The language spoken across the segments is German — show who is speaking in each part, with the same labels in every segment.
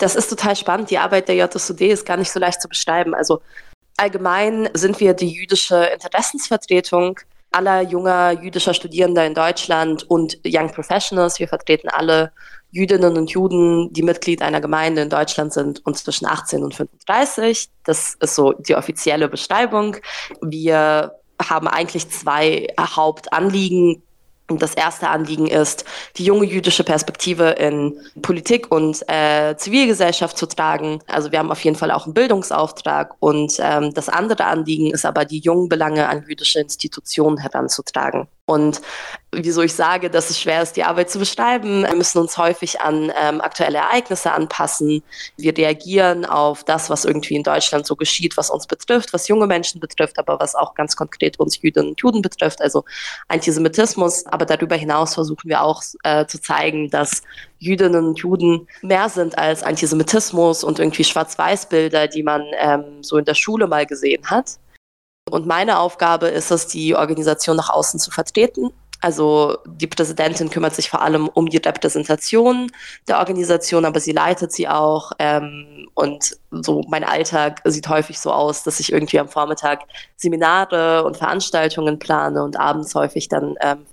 Speaker 1: Das ist total spannend. Die Arbeit der JSUD ist gar nicht so leicht zu beschreiben. Also allgemein sind wir die jüdische Interessensvertretung aller junger jüdischer Studierender in Deutschland und Young Professionals. Wir vertreten alle Jüdinnen und Juden, die Mitglied einer Gemeinde in Deutschland sind und zwischen 18 und 35. Das ist so die offizielle Beschreibung. Wir haben eigentlich zwei Hauptanliegen. Und das erste Anliegen ist, die junge jüdische Perspektive in Politik und äh, Zivilgesellschaft zu tragen. Also wir haben auf jeden Fall auch einen Bildungsauftrag. Und ähm, das andere Anliegen ist aber, die jungen Belange an jüdische Institutionen heranzutragen. Und wieso ich sage, dass es schwer ist, die Arbeit zu beschreiben. Wir müssen uns häufig an ähm, aktuelle Ereignisse anpassen. Wir reagieren auf das, was irgendwie in Deutschland so geschieht, was uns betrifft, was junge Menschen betrifft, aber was auch ganz konkret uns Jüdinnen und Juden betrifft, also Antisemitismus. Aber darüber hinaus versuchen wir auch äh, zu zeigen, dass Jüdinnen und Juden mehr sind als Antisemitismus und irgendwie Schwarz-Weiß-Bilder, die man ähm, so in der Schule mal gesehen hat. Und meine Aufgabe ist es, die Organisation nach außen zu vertreten. Also die Präsidentin kümmert sich vor allem um die Repräsentation der Organisation, aber sie leitet sie auch. Ähm, und so mein Alltag sieht häufig so aus, dass ich irgendwie am Vormittag Seminare und Veranstaltungen plane und abends häufig dann ähm,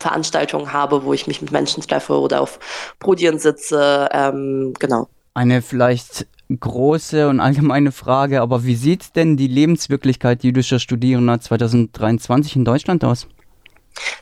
Speaker 1: Veranstaltungen habe, wo ich mich mit Menschen treffe oder auf Podien sitze. Ähm, genau.
Speaker 2: Eine vielleicht große und allgemeine Frage, aber wie sieht denn die Lebenswirklichkeit jüdischer Studierender 2023 in Deutschland aus?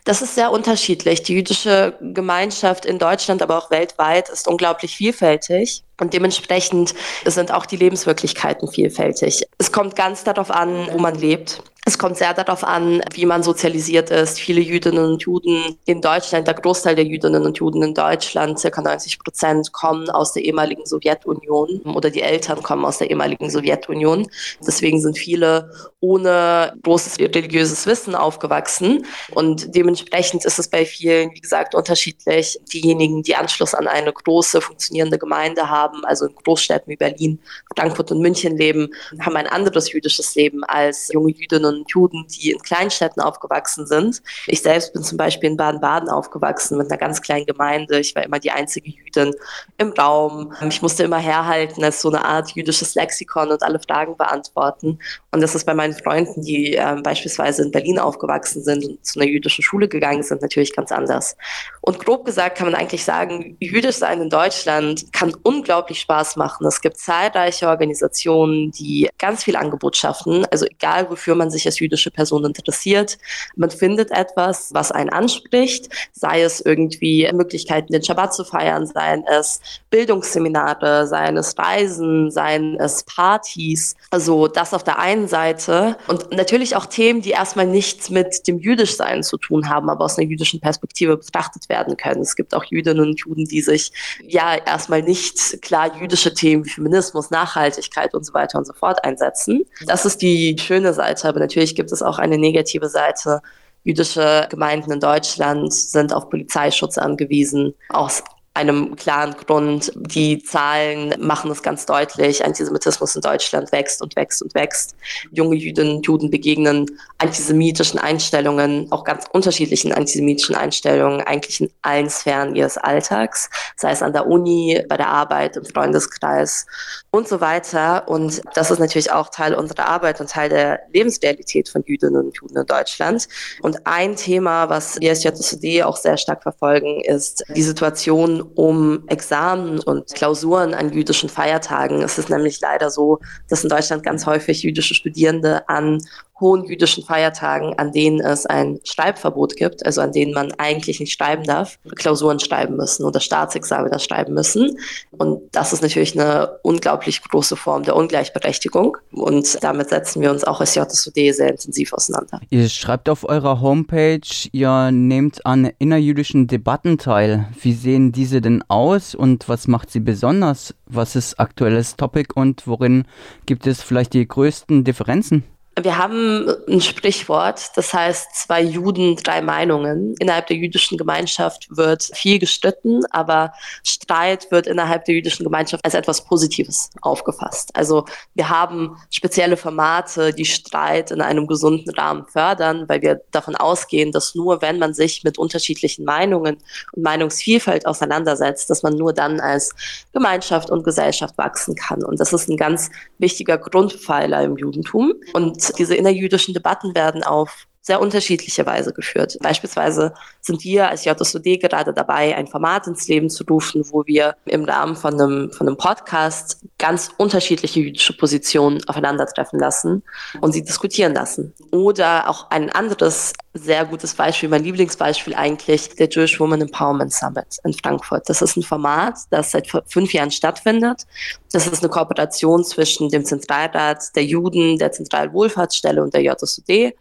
Speaker 1: Das ist sehr unterschiedlich. Die jüdische Gemeinschaft in Deutschland, aber auch weltweit ist unglaublich vielfältig. Und dementsprechend sind auch die Lebenswirklichkeiten vielfältig. Es kommt ganz darauf an, wo man lebt. Es kommt sehr darauf an, wie man sozialisiert ist. Viele Jüdinnen und Juden in Deutschland, der Großteil der Jüdinnen und Juden in Deutschland, circa 90 Prozent, kommen aus der ehemaligen Sowjetunion oder die Eltern kommen aus der ehemaligen Sowjetunion. Deswegen sind viele ohne großes religiöses Wissen aufgewachsen. Und dementsprechend ist es bei vielen, wie gesagt, unterschiedlich. Diejenigen, die Anschluss an eine große, funktionierende Gemeinde haben, also in Großstädten wie Berlin, Frankfurt und München leben, haben ein anderes jüdisches Leben als junge Jüdinnen und Juden, die in Kleinstädten aufgewachsen sind. Ich selbst bin zum Beispiel in Baden-Baden aufgewachsen mit einer ganz kleinen Gemeinde. Ich war immer die einzige Jüdin im Raum. Ich musste immer herhalten als so eine Art jüdisches Lexikon und alle Fragen beantworten. Und das ist bei meinen Freunden, die äh, beispielsweise in Berlin aufgewachsen sind und zu einer jüdischen Schule gegangen sind, natürlich ganz anders. Und grob gesagt kann man eigentlich sagen, jüdisch sein in Deutschland kann unglaublich Spaß machen. Es gibt zahlreiche Organisationen, die ganz viel Angebot schaffen. Also egal, wofür man sich als jüdische Person interessiert, man findet etwas, was einen anspricht, sei es irgendwie Möglichkeiten, den Schabbat zu feiern, seien es Bildungsseminare, seien es Reisen, seien es Partys. Also das auf der einen Seite und natürlich auch Themen, die erstmal nichts mit dem Jüdischsein zu tun haben, aber aus einer jüdischen Perspektive betrachtet werden können. Es gibt auch Jüdinnen und Juden, die sich ja erstmal nicht klar jüdische Themen wie Feminismus, Nachhaltigkeit und so weiter und so fort einsetzen. Das ist die schöne Seite, aber natürlich gibt es auch eine negative Seite. Jüdische Gemeinden in Deutschland sind auf Polizeischutz angewiesen, aus einem klaren Grund. Die Zahlen machen es ganz deutlich. Antisemitismus in Deutschland wächst und wächst und wächst. Junge Jüdinnen und Juden begegnen antisemitischen Einstellungen, auch ganz unterschiedlichen antisemitischen Einstellungen, eigentlich in allen Sphären ihres Alltags, sei es an der Uni, bei der Arbeit, im Freundeskreis und so weiter. Und das ist natürlich auch Teil unserer Arbeit und Teil der Lebensrealität von Jüdinnen und Juden in Deutschland. Und ein Thema, was wir als JSUD auch sehr stark verfolgen, ist die Situation um Examen und Klausuren an jüdischen Feiertagen. Es ist nämlich leider so, dass in Deutschland ganz häufig jüdische Studierende an hohen jüdischen Feiertagen, an denen es ein Schreibverbot gibt, also an denen man eigentlich nicht schreiben darf, Klausuren schreiben müssen oder Staatsexaminer schreiben müssen. Und das ist natürlich eine unglaublich große Form der Ungleichberechtigung. Und damit setzen wir uns auch als JSUD sehr intensiv auseinander.
Speaker 2: Ihr schreibt auf eurer Homepage, ihr nehmt an innerjüdischen Debatten teil. Wie sehen diese denn aus und was macht sie besonders? Was ist aktuelles Topic und worin gibt es vielleicht die größten Differenzen?
Speaker 1: Wir haben ein Sprichwort, das heißt zwei Juden, drei Meinungen. Innerhalb der jüdischen Gemeinschaft wird viel gestritten, aber Streit wird innerhalb der jüdischen Gemeinschaft als etwas Positives aufgefasst. Also wir haben spezielle Formate, die Streit in einem gesunden Rahmen fördern, weil wir davon ausgehen, dass nur wenn man sich mit unterschiedlichen Meinungen und Meinungsvielfalt auseinandersetzt, dass man nur dann als Gemeinschaft und Gesellschaft wachsen kann. Und das ist ein ganz wichtiger Grundpfeiler im Judentum. Und diese innerjüdischen Debatten werden auf sehr unterschiedliche Weise geführt. Beispielsweise sind wir als JSOD gerade dabei, ein Format ins Leben zu rufen, wo wir im Rahmen von einem, von einem Podcast ganz unterschiedliche jüdische Positionen aufeinandertreffen lassen und sie diskutieren lassen. Oder auch ein anderes sehr gutes Beispiel, mein Lieblingsbeispiel eigentlich, der Jewish Woman Empowerment Summit in Frankfurt. Das ist ein Format, das seit fünf Jahren stattfindet. Das ist eine Kooperation zwischen dem Zentralrat der Juden, der Zentralwohlfahrtsstelle und der JSOD.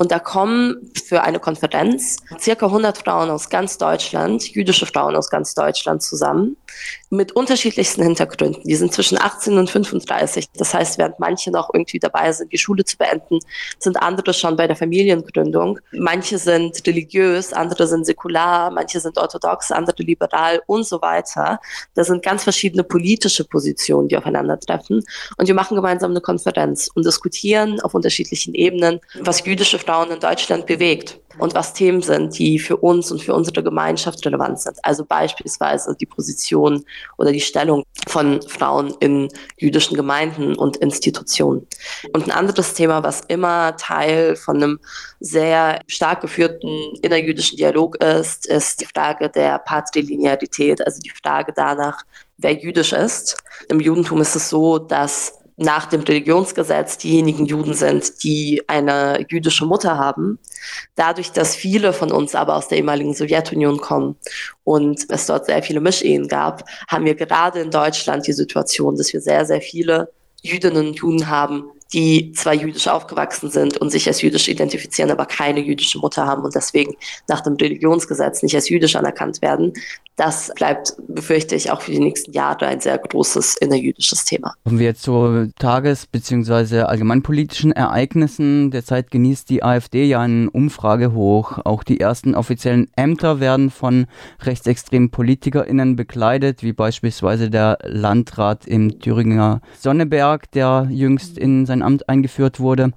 Speaker 1: Und da kommen für eine Konferenz circa 100 Frauen aus ganz Deutschland, jüdische Frauen aus ganz Deutschland zusammen, mit unterschiedlichsten Hintergründen. Die sind zwischen 18 und 35. Das heißt, während manche noch irgendwie dabei sind, die Schule zu beenden, sind andere schon bei der Familiengründung. Manche sind religiös, andere sind säkular, manche sind orthodox, andere liberal und so weiter. Das sind ganz verschiedene politische Positionen, die aufeinandertreffen. Und wir machen gemeinsam eine Konferenz und diskutieren auf unterschiedlichen Ebenen, was jüdische Frauen in Deutschland bewegt und was Themen sind, die für uns und für unsere Gemeinschaft relevant sind. Also beispielsweise die Position oder die Stellung von Frauen in jüdischen Gemeinden und Institutionen. Und ein anderes Thema, was immer Teil von einem sehr stark geführten innerjüdischen Dialog ist, ist die Frage der Patrilinearität, also die Frage danach, wer jüdisch ist. Im Judentum ist es so, dass nach dem Religionsgesetz diejenigen Juden sind, die eine jüdische Mutter haben. Dadurch, dass viele von uns aber aus der ehemaligen Sowjetunion kommen und es dort sehr viele Mischehen gab, haben wir gerade in Deutschland die Situation, dass wir sehr, sehr viele Jüdinnen und Juden haben, die zwar jüdisch aufgewachsen sind und sich als jüdisch identifizieren, aber keine jüdische Mutter haben und deswegen nach dem Religionsgesetz nicht als jüdisch anerkannt werden. Das bleibt, befürchte ich, auch für die nächsten Jahre ein sehr großes innerjüdisches Thema.
Speaker 2: Kommen wir jetzt zu tages- bzw. allgemeinpolitischen Ereignissen. Derzeit genießt die AfD ja einen Umfragehoch. Auch die ersten offiziellen Ämter werden von rechtsextremen PolitikerInnen bekleidet, wie beispielsweise der Landrat im Thüringer Sonneberg, der jüngst in sein Amt eingeführt wurde.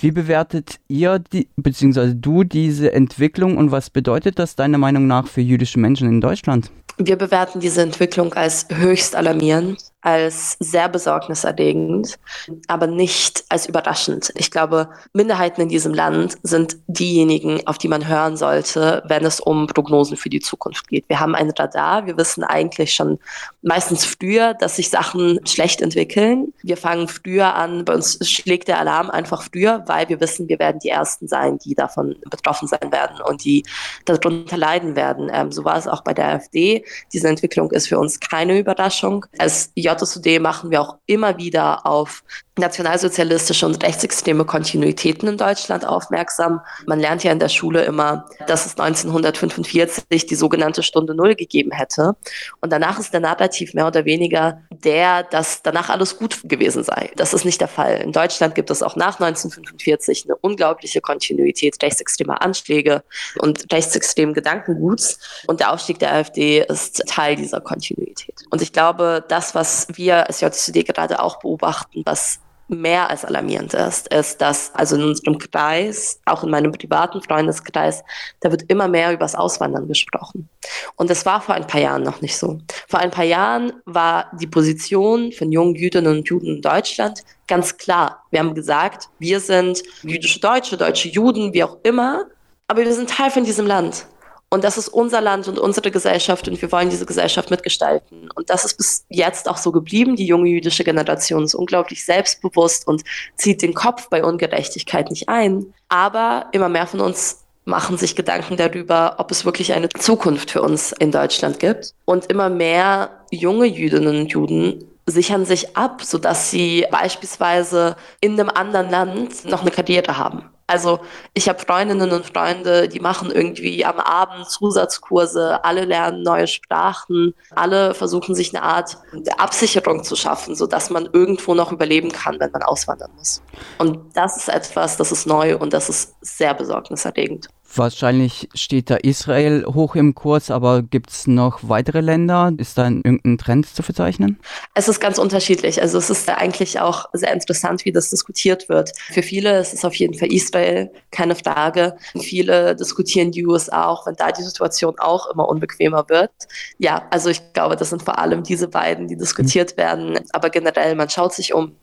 Speaker 2: Wie bewertet ihr die, bzw. du diese Entwicklung und was bedeutet das deiner Meinung nach für jüdische Menschen in Deutschland?
Speaker 1: Wir bewerten diese Entwicklung als höchst alarmierend als sehr besorgniserregend, aber nicht als überraschend. Ich glaube, Minderheiten in diesem Land sind diejenigen, auf die man hören sollte, wenn es um Prognosen für die Zukunft geht. Wir haben ein Radar, wir wissen eigentlich schon meistens früher, dass sich Sachen schlecht entwickeln. Wir fangen früher an, bei uns schlägt der Alarm einfach früher, weil wir wissen, wir werden die Ersten sein, die davon betroffen sein werden und die darunter leiden werden. Ähm, so war es auch bei der AfD. Diese Entwicklung ist für uns keine Überraschung. Als JSUD machen wir auch immer wieder auf nationalsozialistische und rechtsextreme Kontinuitäten in Deutschland aufmerksam. Man lernt ja in der Schule immer, dass es 1945 die sogenannte Stunde Null gegeben hätte. Und danach ist der Narrativ mehr oder weniger der, dass danach alles gut gewesen sei. Das ist nicht der Fall. In Deutschland gibt es auch nach 1945 eine unglaubliche Kontinuität rechtsextremer Anschläge und rechtsextremen Gedankenguts. Und der Aufstieg der AfD ist Teil dieser Kontinuität. Und ich glaube, das, was wir als JSUD gerade auch beobachten, was mehr als alarmierend ist, ist, dass also in unserem Kreis, auch in meinem privaten Freundeskreis, da wird immer mehr über das Auswandern gesprochen. Und das war vor ein paar Jahren noch nicht so. Vor ein paar Jahren war die Position von jungen Jüdinnen und Juden in Deutschland ganz klar. Wir haben gesagt, wir sind jüdische Deutsche, deutsche Juden, wie auch immer, aber wir sind Teil von diesem Land. Und das ist unser Land und unsere Gesellschaft und wir wollen diese Gesellschaft mitgestalten. Und das ist bis jetzt auch so geblieben. Die junge jüdische Generation ist unglaublich selbstbewusst und zieht den Kopf bei Ungerechtigkeit nicht ein. Aber immer mehr von uns machen sich Gedanken darüber, ob es wirklich eine Zukunft für uns in Deutschland gibt. Und immer mehr junge Jüdinnen und Juden sichern sich ab, sodass sie beispielsweise in einem anderen Land noch eine Karriere haben Also ich habe Freundinnen und Freunde, die machen irgendwie am Abend Zusatzkurse, alle lernen neue Sprachen, alle versuchen sich eine Art Absicherung zu schaffen, sodass man irgendwo noch überleben kann, wenn man auswandern muss. Und das ist etwas, das ist neu und das ist sehr besorgniserregend.
Speaker 2: Wahrscheinlich steht da Israel hoch im Kurs, aber gibt es noch weitere Länder? Ist da irgendein Trend zu verzeichnen?
Speaker 1: Es ist ganz unterschiedlich. Also es ist eigentlich auch sehr interessant, wie das diskutiert wird. Für viele ist es auf jeden Fall Israel, keine Frage. Viele diskutieren die USA auch, wenn da die Situation auch immer unbequemer wird. Ja, also ich glaube, das sind vor allem diese beiden, die diskutiert mhm. werden. Aber generell, man schaut sich um.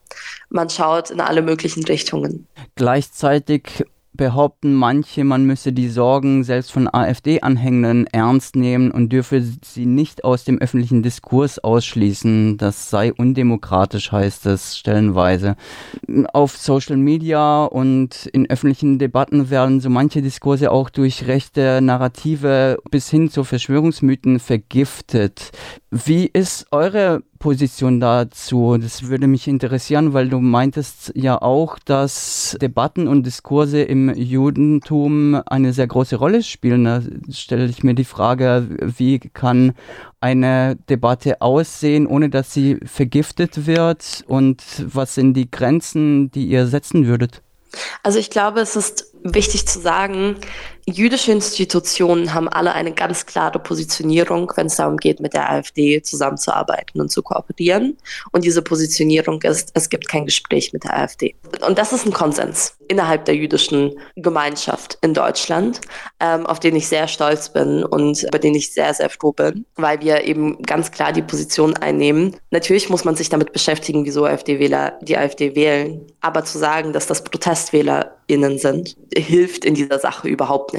Speaker 1: Man schaut in alle möglichen Richtungen.
Speaker 2: Gleichzeitig behaupten manche, man müsse die Sorgen selbst von AfD-Anhängern ernst nehmen und dürfe sie nicht aus dem öffentlichen Diskurs ausschließen. Das sei undemokratisch, heißt es stellenweise. Auf Social Media und in öffentlichen Debatten werden so manche Diskurse auch durch rechte Narrative bis hin zu Verschwörungsmythen vergiftet. Wie ist eure Position dazu? Das würde mich interessieren, weil du meintest ja auch, dass Debatten und Diskurse im Judentum eine sehr große Rolle spielen. Da stelle ich mir die Frage, wie kann eine Debatte aussehen, ohne dass sie vergiftet wird? Und was sind die Grenzen, die ihr setzen würdet?
Speaker 1: Also ich glaube, es ist wichtig zu sagen, jüdische Institutionen haben alle eine ganz klare Positionierung, wenn es darum geht, mit der AfD zusammenzuarbeiten und zu kooperieren. Und diese Positionierung ist, es gibt kein Gespräch mit der AfD. Und das ist ein Konsens innerhalb der jüdischen Gemeinschaft in Deutschland, ähm, auf den ich sehr stolz bin und über den ich sehr, sehr froh bin, weil wir eben ganz klar die Position einnehmen. Natürlich muss man sich damit beschäftigen, wieso AfD-Wähler die AfD wählen. Aber zu sagen, dass das ProtestwählerInnen sind, hilft in dieser Sache überhaupt nicht,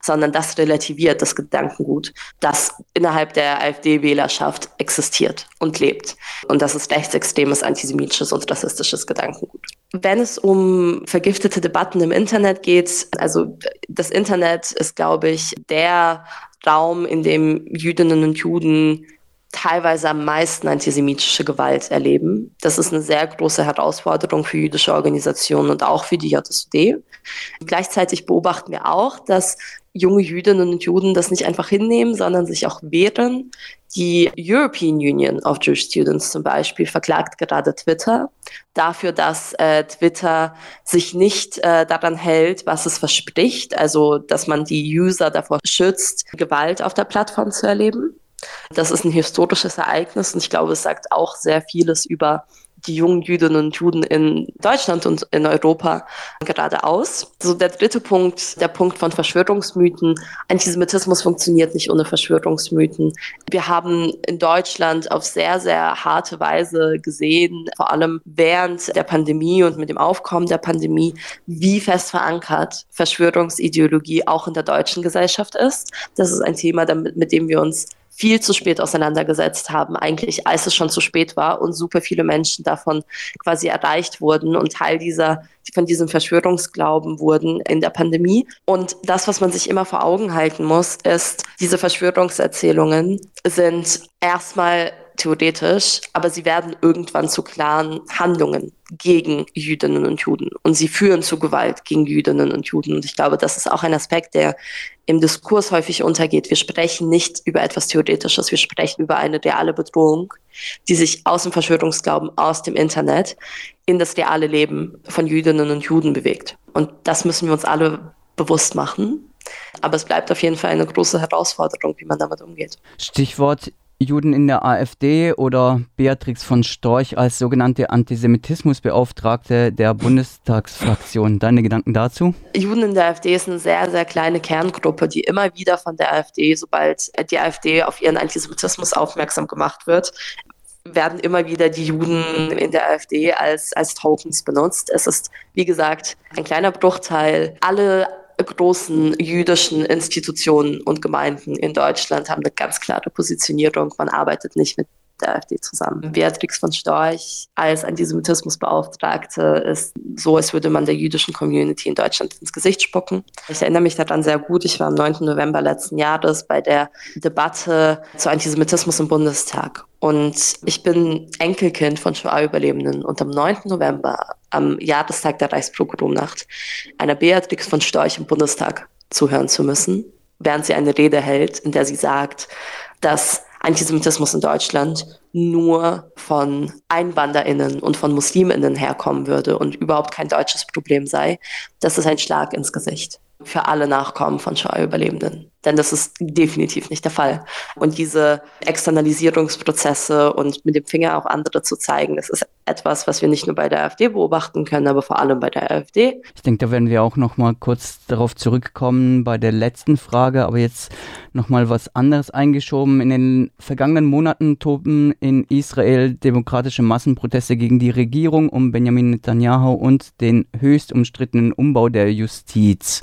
Speaker 1: sondern das relativiert das Gedankengut, das innerhalb der AfD-Wählerschaft existiert und lebt. Und das ist rechtsextremes, antisemitisches und rassistisches Gedankengut. Wenn es um vergiftete Debatten im Internet geht, also das Internet ist, glaube ich, der Raum, in dem Jüdinnen und Juden teilweise am meisten antisemitische Gewalt erleben. Das ist eine sehr große Herausforderung für jüdische Organisationen und auch für die JSD. Gleichzeitig beobachten wir auch, dass junge Jüdinnen und Juden das nicht einfach hinnehmen, sondern sich auch wehren. Die European Union of Jewish Students zum Beispiel verklagt gerade Twitter dafür, dass äh, Twitter sich nicht äh, daran hält, was es verspricht, also dass man die User davor schützt, Gewalt auf der Plattform zu erleben. Das ist ein historisches Ereignis und ich glaube, es sagt auch sehr vieles über die jungen Jüdinnen und Juden in Deutschland und in Europa gerade aus. So der dritte Punkt, der Punkt von Verschwörungsmythen. Antisemitismus funktioniert nicht ohne Verschwörungsmythen. Wir haben in Deutschland auf sehr, sehr harte Weise gesehen, vor allem während der Pandemie und mit dem Aufkommen der Pandemie, wie fest verankert Verschwörungsideologie auch in der deutschen Gesellschaft ist. Das ist ein Thema, mit dem wir uns viel zu spät auseinandergesetzt haben, eigentlich als es schon zu spät war und super viele Menschen davon quasi erreicht wurden und Teil dieser von diesem Verschwörungsglauben wurden in der Pandemie. Und das, was man sich immer vor Augen halten muss, ist, diese Verschwörungserzählungen sind erstmal theoretisch, aber sie werden irgendwann zu klaren Handlungen gegen Jüdinnen und Juden und sie führen zu Gewalt gegen Jüdinnen und Juden. Und ich glaube, das ist auch ein Aspekt, der im Diskurs häufig untergeht. Wir sprechen nicht über etwas Theoretisches, wir sprechen über eine reale Bedrohung, die sich aus dem Verschwörungsglauben, aus dem Internet in das reale Leben von Jüdinnen und Juden bewegt. Und das müssen wir uns alle bewusst machen. Aber es bleibt auf jeden Fall eine große Herausforderung, wie man damit umgeht.
Speaker 2: Stichwort Juden in der AfD oder Beatrix von Storch als sogenannte Antisemitismusbeauftragte der Bundestagsfraktion. Deine Gedanken dazu?
Speaker 1: Juden in der AfD ist eine sehr, sehr kleine Kerngruppe, die immer wieder von der AfD, sobald die AfD auf ihren Antisemitismus aufmerksam gemacht wird, werden immer wieder die Juden in der AfD als, als Tokens benutzt. Es ist, wie gesagt, ein kleiner Bruchteil. Alle großen jüdischen Institutionen und Gemeinden in Deutschland haben eine ganz klare Positionierung. Man arbeitet nicht mit der AfD zusammen. Beatrix von Storch als Antisemitismusbeauftragte ist so, als würde man der jüdischen Community in Deutschland ins Gesicht spucken. Ich erinnere mich daran sehr gut. Ich war am 9. November letzten Jahres bei der Debatte zu Antisemitismus im Bundestag. Und ich bin Enkelkind von Shoah-Überlebenden. Und am 9. November, am Jahrestag der Reichspogromnacht, einer Beatrix von Storch im Bundestag zuhören zu müssen, während sie eine Rede hält, in der sie sagt, dass Antisemitismus in Deutschland nur von EinwanderInnen und von MuslimInnen herkommen würde und überhaupt kein deutsches Problem sei, das ist ein Schlag ins Gesicht für alle Nachkommen von Shoah-Überlebenden. Denn das ist definitiv nicht der Fall. Und diese Externalisierungsprozesse und mit dem Finger auch andere zu zeigen, das ist etwas, was wir nicht nur bei der AfD beobachten können, aber vor allem bei der AfD.
Speaker 2: Ich denke, da werden wir auch noch mal kurz darauf zurückkommen bei der letzten Frage, aber jetzt noch mal was anderes eingeschoben. In den vergangenen Monaten toben in Israel demokratische Massenproteste gegen die Regierung um Benjamin Netanyahu und den höchst umstrittenen Umbau der Justiz.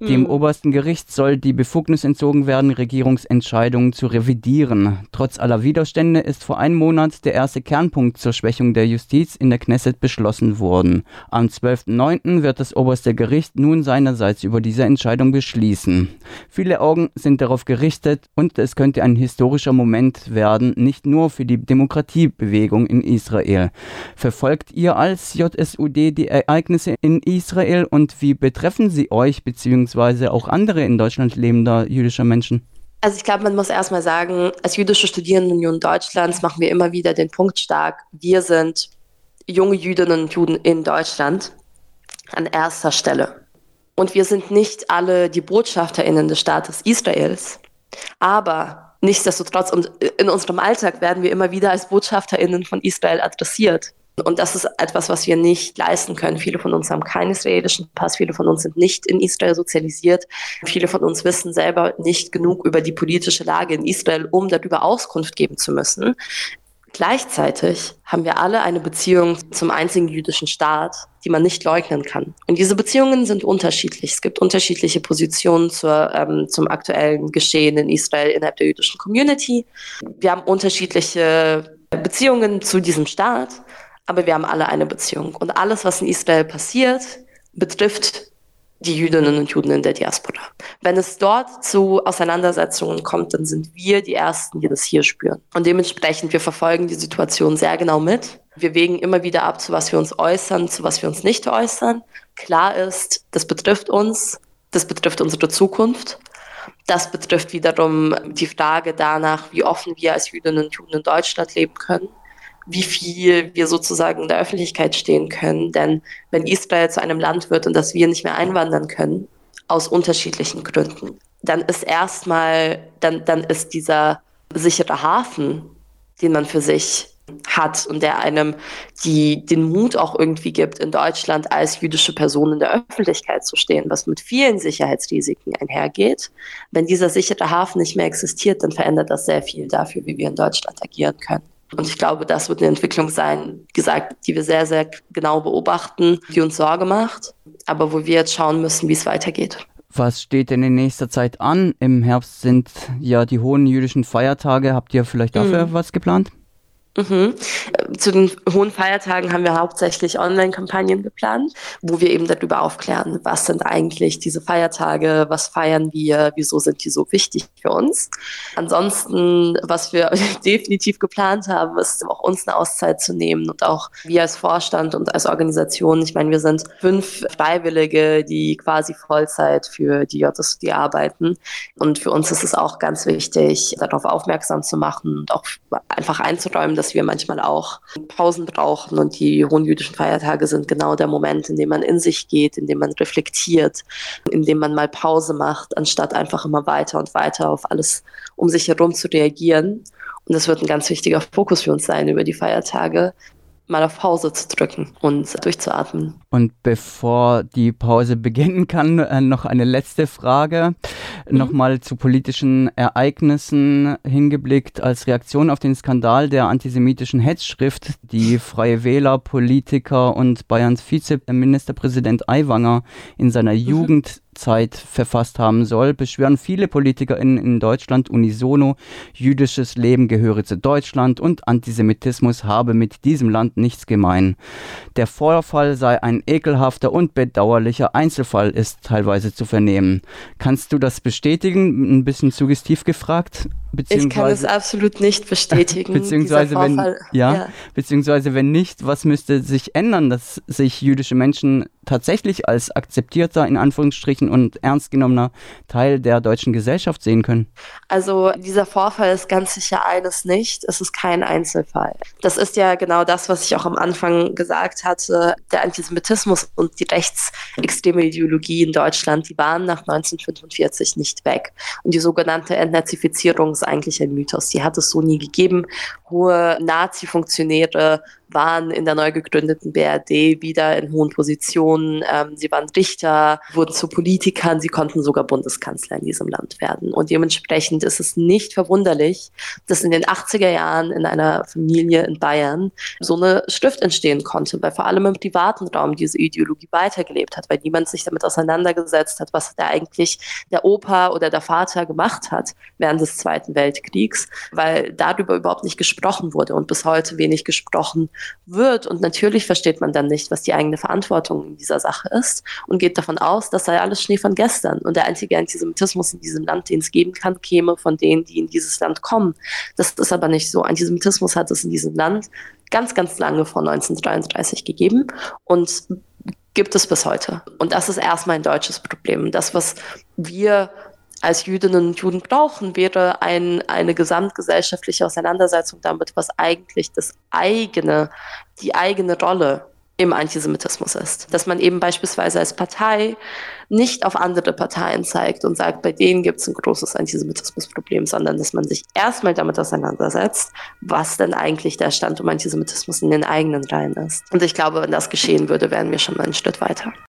Speaker 2: Dem mhm. obersten Gericht soll die Befugnis entzogen werden, Regierungsentscheidungen zu revidieren. Trotz aller Widerstände ist vor einem Monat der erste Kernpunkt zur Schwächung der Justiz in der Knesset beschlossen worden. Am 12.09. wird das oberste Gericht nun seinerseits über diese Entscheidung beschließen. Viele Augen sind darauf gerichtet und es könnte ein historischer Moment werden, nicht nur für die Demokratiebewegung in Israel. Verfolgt ihr als JSUD die Ereignisse in Israel und wie betreffen sie euch bzw beziehungsweise auch andere in Deutschland lebender jüdischer Menschen?
Speaker 1: Also ich glaube, man muss erstmal sagen, als jüdische Studierendenunion Deutschlands machen wir immer wieder den Punkt stark, wir sind junge Jüdinnen und Juden in Deutschland an erster Stelle. Und wir sind nicht alle die Botschafterinnen des Staates Israels, aber nichtsdestotrotz in unserem Alltag werden wir immer wieder als Botschafterinnen von Israel adressiert. Und das ist etwas, was wir nicht leisten können. Viele von uns haben keinen israelischen Pass, viele von uns sind nicht in Israel sozialisiert. Viele von uns wissen selber nicht genug über die politische Lage in Israel, um darüber Auskunft geben zu müssen. Gleichzeitig haben wir alle eine Beziehung zum einzigen jüdischen Staat, die man nicht leugnen kann. Und diese Beziehungen sind unterschiedlich. Es gibt unterschiedliche Positionen zur, ähm, zum aktuellen Geschehen in Israel innerhalb der jüdischen Community. Wir haben unterschiedliche Beziehungen zu diesem Staat aber wir haben alle eine Beziehung. Und alles, was in Israel passiert, betrifft die Jüdinnen und Juden in der Diaspora. Wenn es dort zu Auseinandersetzungen kommt, dann sind wir die Ersten, die das hier spüren. Und dementsprechend, wir verfolgen die Situation sehr genau mit. Wir wägen immer wieder ab, zu was wir uns äußern, zu was wir uns nicht äußern. Klar ist, das betrifft uns, das betrifft unsere Zukunft. Das betrifft wiederum die Frage danach, wie offen wir als Jüdinnen und Juden in Deutschland leben können wie viel wir sozusagen in der Öffentlichkeit stehen können. Denn wenn Israel zu einem Land wird und dass wir nicht mehr einwandern können, aus unterschiedlichen Gründen, dann ist erstmal, dann, dann ist dieser sichere Hafen, den man für sich hat und der einem die, den Mut auch irgendwie gibt, in Deutschland als jüdische Person in der Öffentlichkeit zu stehen, was mit vielen Sicherheitsrisiken einhergeht. Wenn dieser sichere Hafen nicht mehr existiert, dann verändert das sehr viel dafür, wie wir in Deutschland agieren können. Und ich glaube, das wird eine Entwicklung sein, gesagt, die wir sehr, sehr genau beobachten, die uns Sorge macht, aber wo wir jetzt schauen müssen, wie es weitergeht.
Speaker 2: Was steht denn in nächster Zeit an? Im Herbst sind ja die hohen jüdischen Feiertage. Habt ihr vielleicht dafür mhm. was geplant?
Speaker 1: Mhm. Zu den hohen Feiertagen haben wir hauptsächlich Online-Kampagnen geplant, wo wir eben darüber aufklären, was sind eigentlich diese Feiertage, was feiern wir, wieso sind die so wichtig für uns. Ansonsten, was wir definitiv geplant haben, ist auch uns eine Auszeit zu nehmen und auch wir als Vorstand und als Organisation. Ich meine, wir sind fünf Freiwillige, die quasi Vollzeit für die JSD arbeiten. Und für uns ist es auch ganz wichtig, darauf aufmerksam zu machen und auch einfach einzuräumen, dass dass wir manchmal auch Pausen brauchen und die hohen jüdischen Feiertage sind genau der Moment, in dem man in sich geht, in dem man reflektiert, in dem man mal Pause macht, anstatt einfach immer weiter und weiter auf alles um sich herum zu reagieren. Und das wird ein ganz wichtiger Fokus für uns sein über die Feiertage, mal auf Pause zu drücken und durchzuatmen.
Speaker 2: Und bevor die Pause beginnen kann, äh, noch eine letzte Frage. Mhm. Nochmal zu politischen Ereignissen hingeblickt als Reaktion auf den Skandal der antisemitischen Hetzschrift, die Freie Wähler, Politiker und Bayerns Vizeministerpräsident Aiwanger in seiner mhm. Jugend Zeit verfasst haben soll, beschwören viele PolitikerInnen in Deutschland unisono, jüdisches Leben gehöre zu Deutschland und Antisemitismus habe mit diesem Land nichts gemein. Der Vorfall sei ein ekelhafter und bedauerlicher Einzelfall, ist teilweise zu vernehmen. Kannst du das bestätigen? Ein bisschen suggestiv gefragt.
Speaker 1: Ich kann es absolut nicht bestätigen.
Speaker 2: beziehungsweise wenn, ja, ja, beziehungsweise wenn nicht, was müsste sich ändern, dass sich jüdische Menschen tatsächlich als akzeptierter, in Anführungsstrichen, und ernst genommener Teil der deutschen Gesellschaft sehen können?
Speaker 1: Also dieser Vorfall ist ganz sicher eines nicht. Es ist kein Einzelfall. Das ist ja genau das, was ich auch am Anfang gesagt hatte. Der Antisemitismus und die rechtsextreme Ideologie in Deutschland, die waren nach 1945 nicht weg. Und die sogenannte Entnazifizierung ist eigentlich ein Mythos. Die hat es so nie gegeben. Hohe Nazi-Funktionäre waren in der neu gegründeten BRD wieder in hohen Positionen. Ähm, sie waren Richter, wurden zu Politikern, sie konnten sogar Bundeskanzler in diesem Land werden. Und dementsprechend ist es nicht verwunderlich, dass in den 80er Jahren in einer Familie in Bayern so eine Schrift entstehen konnte, weil vor allem im privaten Raum diese Ideologie weitergelebt hat, weil niemand sich damit auseinandergesetzt hat, was da eigentlich der Opa oder der Vater gemacht hat während des Zweiten Weltkriegs, weil darüber überhaupt nicht gesprochen wurde und bis heute wenig gesprochen wird. Und natürlich versteht man dann nicht, was die eigene Verantwortung in dieser Sache ist und geht davon aus, das sei alles Schnee von gestern. Und der einzige Antisemitismus in diesem Land, den es geben kann, käme von denen, die in dieses Land kommen. Das ist aber nicht so. Antisemitismus hat es in diesem Land ganz, ganz lange vor 1933 gegeben und gibt es bis heute. Und das ist erstmal ein deutsches Problem. Das, was wir als Jüdinnen und Juden brauchen, wäre ein, eine gesamtgesellschaftliche Auseinandersetzung damit, was eigentlich das eigene, die eigene Rolle im Antisemitismus ist. Dass man eben beispielsweise als Partei nicht auf andere Parteien zeigt und sagt, bei denen gibt es ein großes Antisemitismusproblem, sondern dass man sich erstmal damit auseinandersetzt, was denn eigentlich der Stand um Antisemitismus in den eigenen Reihen ist. Und ich glaube, wenn das geschehen würde, wären wir schon mal einen Schritt weiter.